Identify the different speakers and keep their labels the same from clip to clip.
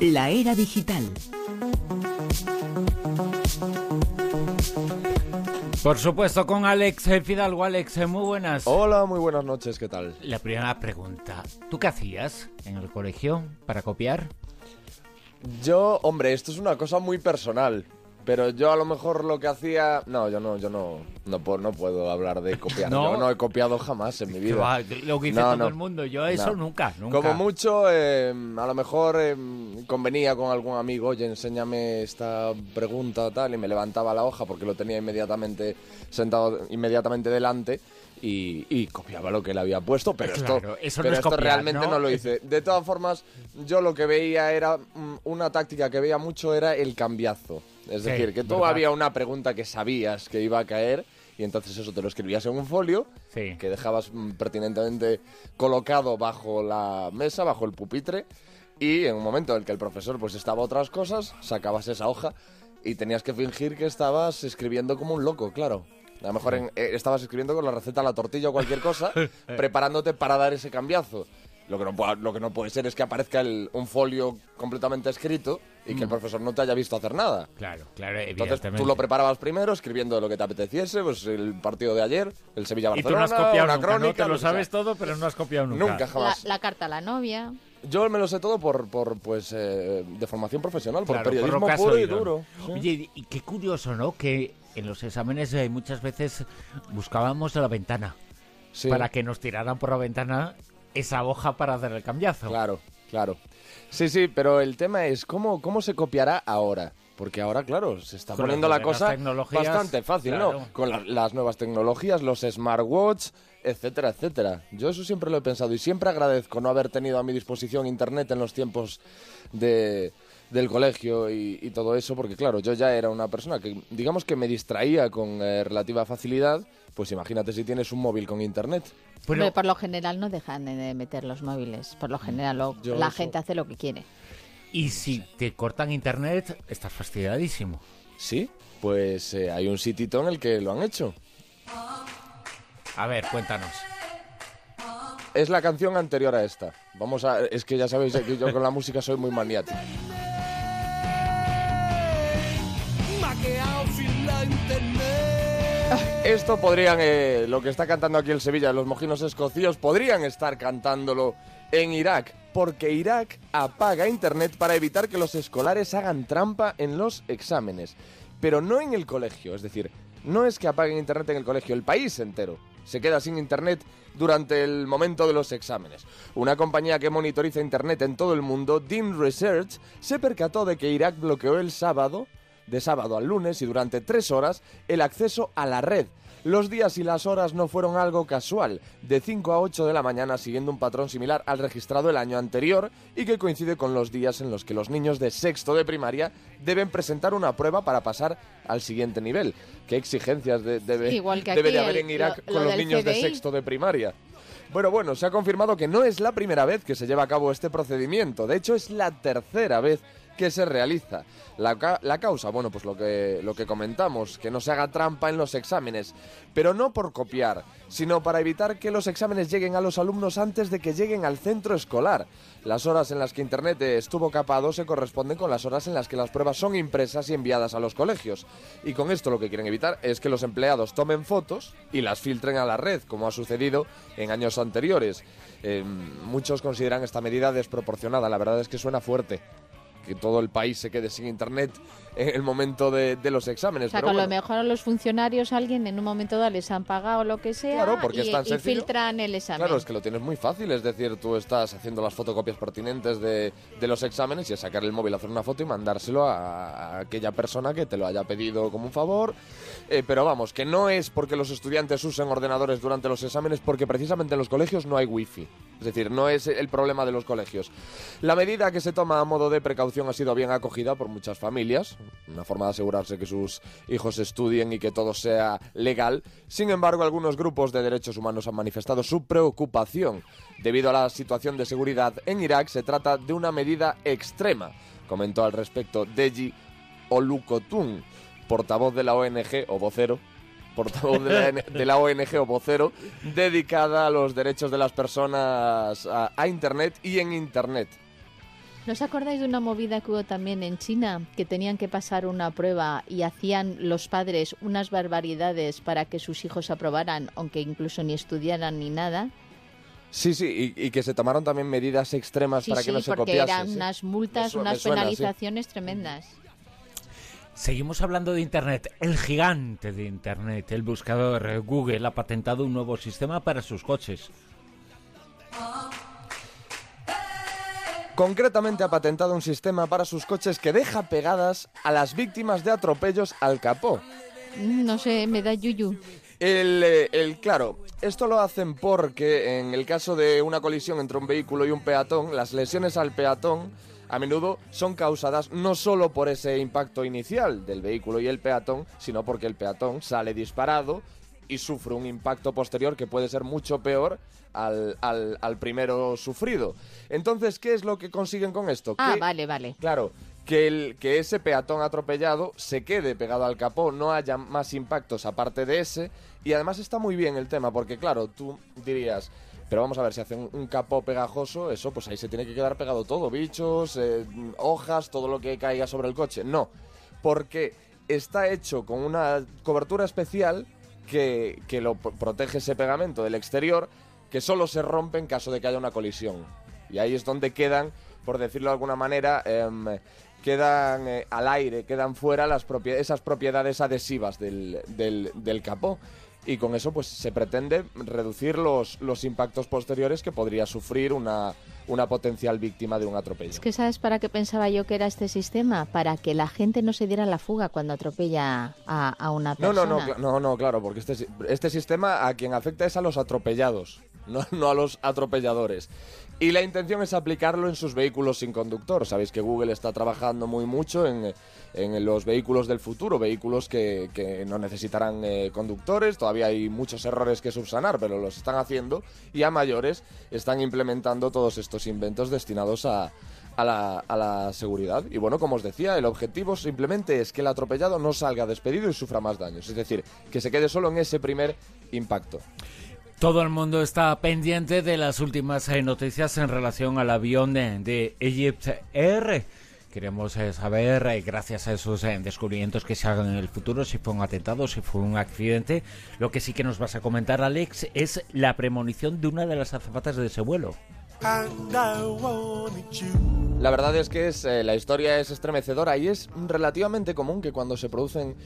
Speaker 1: La era digital.
Speaker 2: Por supuesto, con Alex Fidalgo. Alex, muy buenas.
Speaker 3: Hola, muy buenas noches, ¿qué tal?
Speaker 2: La primera pregunta. ¿Tú qué hacías en el colegio para copiar?
Speaker 3: Yo, hombre, esto es una cosa muy personal. Pero yo a lo mejor lo que hacía... No, yo no, yo no, no, puedo, no puedo hablar de copiar.
Speaker 2: ¿No?
Speaker 3: Yo no he copiado jamás en mi vida.
Speaker 2: Va, Lo que dice
Speaker 3: No,
Speaker 2: todo
Speaker 3: no.
Speaker 2: el mundo. Yo eso nunca, nunca.
Speaker 3: Como mucho, eh, a lo mejor eh, convenía con algún amigo, oye, enséñame esta pregunta tal, y me levantaba la hoja porque lo tenía inmediatamente sentado inmediatamente delante y, y copiaba lo que él había puesto, pero
Speaker 2: Claro,
Speaker 3: esto,
Speaker 2: eso no es
Speaker 3: esto
Speaker 2: copiar,
Speaker 3: realmente
Speaker 2: ¿no?
Speaker 3: ¿no? lo hice. De todas formas, yo lo que veía era mm, una táctica que veía mucho era el cambiazo. Es decir, que tú
Speaker 2: ¿verdad?
Speaker 3: había una pregunta que sabías que iba a caer y entonces eso te lo escribías en un folio
Speaker 2: Sí.
Speaker 3: que dejabas mm, pertinentemente colocado bajo la mesa, bajo el pupitre, y en un momento en el que el profesor pues estaba a otras cosas, sacabas esa hoja y tenías que fingir que estabas escribiendo como un loco, claro. A lo mejor en- eh, estabas escribiendo con la receta de la tortilla o cualquier cosa, preparándote para dar ese cambiazo. Lo que no, pueda- lo que no puede ser es que aparezca el- un folio completamente escrito y que el profesor no te haya visto hacer nada.
Speaker 2: Claro, claro,
Speaker 3: Entonces tú lo preparabas primero escribiendo lo que te apeteciese, pues el partido de ayer, el
Speaker 2: Y
Speaker 3: Sevilla-Barcelona,
Speaker 2: tú no has copiado
Speaker 3: una
Speaker 2: nunca, ¿no?
Speaker 3: crónica,
Speaker 2: Te lo sabes todo, pero no has copiado nunca.
Speaker 3: Nunca
Speaker 4: La,
Speaker 3: jamás.
Speaker 4: la carta a la novia.
Speaker 3: Yo me lo sé todo por, por pues, eh, de formación profesional, por
Speaker 2: Claro, por
Speaker 3: periodismo puro y duro. Sí.
Speaker 2: Oye, y qué curioso, ¿no? Que en los exámenes eh, muchas veces buscábamos la ventana
Speaker 3: Sí,
Speaker 2: para que nos tiraran por la ventana esa hoja para hacer el cambiazo.
Speaker 3: Claro, claro. Sí, sí, pero el tema es cómo, cómo se copiará ahora. Porque ahora, claro, se está
Speaker 2: Con
Speaker 3: poniendo la cosa bastante fácil,
Speaker 2: claro.
Speaker 3: ¿no? Con la- las nuevas tecnologías, los smartwatch, etcétera, etcétera. Yo eso siempre lo he pensado y siempre agradezco no haber tenido a mi disposición internet en los tiempos de, del colegio y, y todo eso, porque claro, yo ya era una persona que, digamos que me distraía con eh, relativa facilidad, pues imagínate si tienes un móvil con internet.
Speaker 2: Pero-
Speaker 4: por lo general no dejan de meter los móviles. Por lo general lo- la
Speaker 3: eso-
Speaker 4: gente hace lo que quiere.
Speaker 2: Y si te cortan internet, estás fastidiadísimo.
Speaker 3: Sí, pues eh, hay un sitito en el que lo han hecho.
Speaker 2: A ver, cuéntanos.
Speaker 3: Es la canción anterior a esta. Vamos a. Es que ya sabéis que yo con la música soy muy maniático. Esto podrían, eh, lo que está cantando aquí el Sevilla, los mojinos escocíos, podrían estar cantándolo en Irak, porque Irak apaga Internet para evitar que los escolares hagan trampa en los exámenes. Pero no en el colegio, es decir, no es que apaguen Internet en el colegio, el país entero se queda sin Internet durante el momento de los exámenes. Una compañía que monitoriza Internet en todo el mundo, Dim Research, se percató de que Irak bloqueó el sábado, de sábado al lunes y durante tres horas, el acceso a la red. Los días y las horas no fueron algo casual, de 5 a 8 de la mañana siguiendo un patrón similar al registrado el año anterior y que coincide con los días en los que los niños de sexto de primaria deben presentar una prueba para pasar al siguiente nivel. ¿Qué exigencias de- debe,
Speaker 4: Igual que
Speaker 3: debe de haber en Irak
Speaker 4: lo-
Speaker 3: con
Speaker 4: lo
Speaker 3: los niños de sexto de primaria? Bueno, bueno, se ha confirmado que no es la primera vez que se lleva a cabo este procedimiento. De hecho, es la tercera vez que se realiza. La, la causa, bueno, pues lo que, lo que comentamos, que no se haga trampa en los exámenes, pero no por copiar, sino para evitar que los exámenes lleguen a los alumnos antes de que lleguen al centro escolar. Las horas en las que Internet estuvo capado se corresponden con las horas en las que las pruebas son impresas y enviadas a los colegios. Y con esto lo que quieren evitar es que los empleados tomen fotos y las filtren a la red, como ha sucedido en años anteriores. Eh, muchos consideran esta medida desproporcionada, la verdad es que suena fuerte que todo el país se quede sin internet en el momento de, de los exámenes.
Speaker 4: O sea,
Speaker 3: pero
Speaker 4: a lo mejor a los funcionarios alguien en un momento dado les han pagado lo que sea
Speaker 3: Claro, porque
Speaker 4: y,
Speaker 3: es tan
Speaker 4: y
Speaker 3: sencillo.
Speaker 4: filtran el examen.
Speaker 3: Claro, es que lo tienes muy fácil, es decir, tú estás haciendo las fotocopias pertinentes de, de los exámenes y es sacar el móvil, hacer una foto y mandárselo a, a aquella persona que te lo haya pedido como un favor. Eh, pero vamos, que no es porque los estudiantes usen ordenadores durante los exámenes, porque precisamente en los colegios no hay wifi. Es decir, no es el problema de los colegios. La medida que se toma a modo de precaución ha sido bien acogida por muchas familias, una forma de asegurarse que sus hijos estudien y que todo sea legal. Sin embargo, algunos grupos de derechos humanos han manifestado su preocupación. Debido a la situación de seguridad en Irak, se trata de una medida extrema, comentó al respecto Deji Olukotun, portavoz de la ONG o vocero portavoz de la, N- de la ONG o vocero, dedicada a los derechos de las personas a, a Internet y en Internet.
Speaker 4: ¿No os acordáis de una movida que hubo también en China? Que tenían que pasar una prueba y hacían los padres unas barbaridades para que sus hijos aprobaran, aunque incluso ni estudiaran ni nada.
Speaker 3: Sí, sí, y, y que se tomaron también medidas extremas
Speaker 4: Sí,
Speaker 3: para
Speaker 4: sí,
Speaker 3: que no se
Speaker 4: porque
Speaker 3: copiase.
Speaker 4: eran
Speaker 3: sí.
Speaker 4: unas multas, unas
Speaker 3: sí.
Speaker 4: penalizaciones tremendas.
Speaker 2: Seguimos hablando de Internet. El gigante de Internet, el buscador Google, ha patentado un nuevo sistema para sus coches.
Speaker 3: Concretamente ha patentado un sistema para sus coches que deja pegadas a las víctimas de atropellos al capó.
Speaker 4: No sé, me da yuyu.
Speaker 3: El, eh, el- claro, esto lo hacen porque en el caso de una colisión entre un vehículo y un peatón, las lesiones al peatón a menudo son causadas no solo por ese impacto inicial del vehículo y el peatón, sino porque el peatón sale disparado y sufre un impacto posterior que puede ser mucho peor al, al- al primero sufrido. Entonces, ¿qué es lo que consiguen con esto?
Speaker 4: Ah,
Speaker 3: Que-
Speaker 4: vale, vale.
Speaker 3: Claro, que, el, que ese peatón atropellado se quede pegado al capó, no haya más impactos aparte de ese. Y además está muy bien el tema, porque claro, tú dirías, pero vamos a ver, si hace un, capó pegajoso, eso pues ahí se tiene que quedar pegado todo, bichos, eh, hojas, todo lo que caiga sobre el coche. No, porque está hecho con una cobertura especial que, que lo pro- protege ese pegamento del exterior, que solo se rompe en caso de que haya una colisión. Y ahí es donde quedan, por decirlo de alguna manera, em, quedan eh, al aire, quedan fuera las propie- esas propiedades adhesivas del, del, del capó. Y con eso pues se pretende reducir los, los impactos posteriores que podría sufrir una, una potencial víctima de un atropello.
Speaker 4: Es que sabes para qué pensaba yo que era este sistema, para que la gente no se diera la fuga cuando atropella a, a una
Speaker 3: No,
Speaker 4: persona.
Speaker 3: no, no, cla- no, no, claro, porque este, este sistema a quien afecta es a los atropellados, no, a los atropelladores. Y la intención es aplicarlo en sus vehículos sin conductor. Sabéis que Google está trabajando muy mucho en, en los vehículos del futuro, vehículos que, que no necesitarán eh, conductores. Todavía hay muchos errores que subsanar, pero los están haciendo. Y a mayores están implementando todos estos inventos destinados a, a la, a la seguridad. Y bueno, como os decía, el objetivo simplemente es que el atropellado no salga despedido y sufra más daños. Es decir, que se quede solo en ese primer impacto.
Speaker 2: Todo el mundo está pendiente de las últimas eh, noticias en relación al avión de, Egypt Air. Queremos eh, saber, eh, gracias a esos descubrimientos que se hagan en el futuro, si fue un atentado, si fue un accidente. Lo que sí que nos vas a comentar, Alex, es la premonición de una de las azafatas de ese vuelo.
Speaker 3: La verdad es que es, la historia es estremecedora y es relativamente común que cuando se producen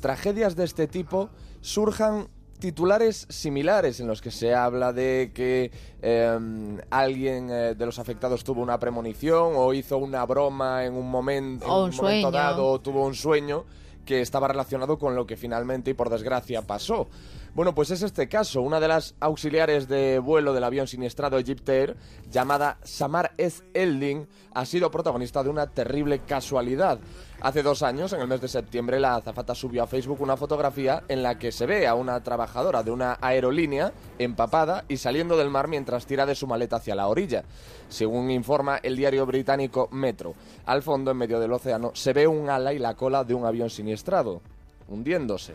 Speaker 3: tragedias de este tipo surjan titulares similares en los que se habla de que eh, alguien eh, de los afectados tuvo una premonición o hizo una broma en un, momen- en un
Speaker 4: un
Speaker 3: momento dado o tuvo un sueño que estaba relacionado con lo que finalmente y por desgracia pasó. Bueno, pues es este caso. Una de las auxiliares de vuelo del avión siniestrado Egypt Air, llamada Samar Ez Elding, ha sido protagonista de una terrible casualidad. Hace dos años, en el mes de septiembre, la azafata subió a Facebook una fotografía en la que se ve a una trabajadora de una aerolínea empapada y saliendo del mar mientras tira de su maleta hacia la orilla. Según informa el diario británico Metro, al fondo, en medio del océano, se ve un ala y la cola de un avión siniestrado, hundiéndose.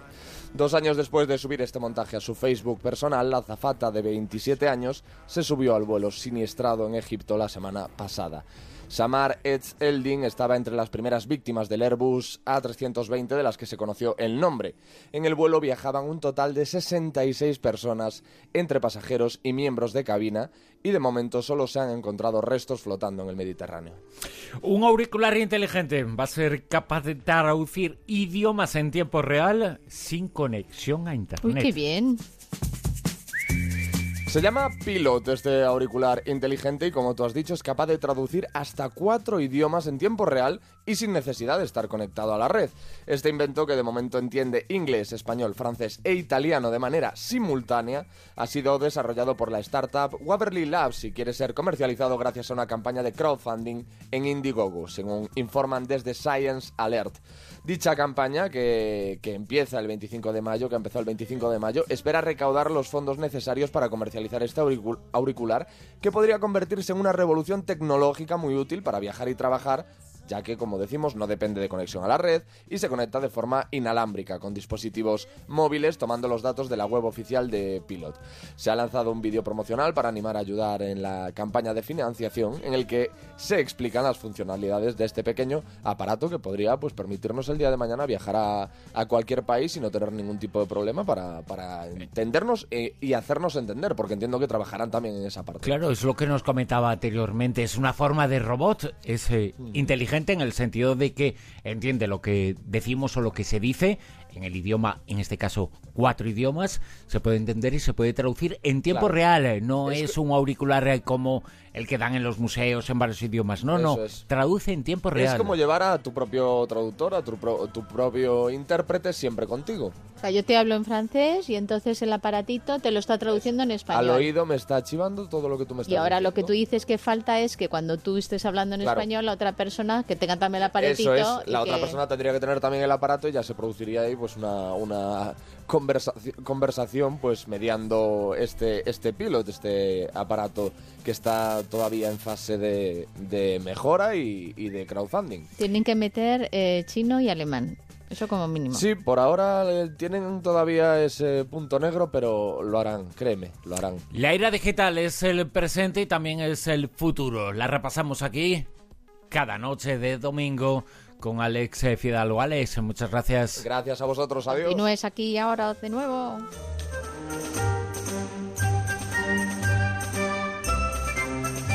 Speaker 3: Dos años después de subir este montaje a su Facebook personal, la azafata de 27 años se subió al vuelo siniestrado en Egipto la semana pasada. Samar Etz Eldin estaba entre las primeras víctimas del Airbus A320 de las que se conoció el nombre. En el vuelo viajaban un total de 66 personas, entre pasajeros y miembros de cabina, y de momento solo se han encontrado restos flotando en el Mediterráneo.
Speaker 2: Un auricular inteligente va a ser capaz de traducir idiomas en tiempo real sin conexión a
Speaker 4: Uy,
Speaker 2: Internet.
Speaker 4: qué bien.
Speaker 3: Se llama Pilot este auricular inteligente y como tú has dicho es capaz de traducir hasta cuatro idiomas en tiempo real y sin necesidad de estar conectado a la red. Este invento que de momento entiende inglés, español, francés e italiano de manera simultánea ha sido desarrollado por la startup Waverly Labs y quiere ser comercializado gracias a una campaña de crowdfunding en Indiegogo, según informan desde Science Alert. Dicha campaña, que, que empieza el 25 de mayo, que empezó el 25 de mayo, espera recaudar los fondos necesarios para comercializar este auricu- auricular, que podría convertirse en una revolución tecnológica muy útil para viajar y trabajar ya que, como decimos, no depende de conexión a la red y se conecta de forma inalámbrica con dispositivos móviles tomando los datos de la web oficial de Pilot. Se ha lanzado un vídeo promocional para animar a ayudar en la campaña de financiación en el que se explican las funcionalidades de este pequeño aparato que podría pues, permitirnos el día de mañana viajar a, a cualquier país y no tener ningún tipo de problema para, para entendernos eh, y hacernos entender, porque entiendo que trabajarán también en esa parte.
Speaker 2: Claro, es lo que nos comentaba anteriormente. Es una forma de robot, es eh,
Speaker 3: Mm.
Speaker 2: inteligente en el sentido de que entiende lo que decimos o lo que se dice en el idioma, en este caso cuatro idiomas, se puede entender y se puede traducir en tiempo
Speaker 3: Claro.
Speaker 2: real. eh, No
Speaker 3: Es
Speaker 2: es,
Speaker 3: que-
Speaker 2: un auricular eh, como el que dan en los museos en varios idiomas. No, no,
Speaker 3: es.
Speaker 2: traduce en tiempo real.
Speaker 3: Es como llevar a tu propio traductor, a tu, pro- tu propio intérprete siempre contigo.
Speaker 4: O sea, yo te hablo en francés y entonces el aparatito te lo está traduciendo en
Speaker 3: Al
Speaker 4: español.
Speaker 3: oído me está chivando todo lo que tú me estás
Speaker 4: Y ahora lo que tú
Speaker 3: diciendo.
Speaker 4: dices que falta es que cuando tú estés hablando en
Speaker 3: Claro.
Speaker 4: español, la otra persona que tenga también el aparatito.
Speaker 3: Eso es, la otra
Speaker 4: que-
Speaker 3: persona tendría que tener también el aparato y ya se produciría ahí pues una, una conversación, conversación pues mediando este, este pilot, este aparato que está todavía en fase de, de mejora y, y de crowdfunding.
Speaker 4: Tienen que meter eh, chino y alemán. Eso como mínimo.
Speaker 3: Sí, por ahora eh, tienen todavía ese punto negro, pero lo harán, créeme, lo harán.
Speaker 2: La era digital es el presente y también es el futuro. La repasamos aquí cada noche de domingo con Alex eh, Fidalgo. Alex, muchas gracias.
Speaker 3: Gracias a vosotros, adiós.
Speaker 4: Y no es aquí y ahora de nuevo.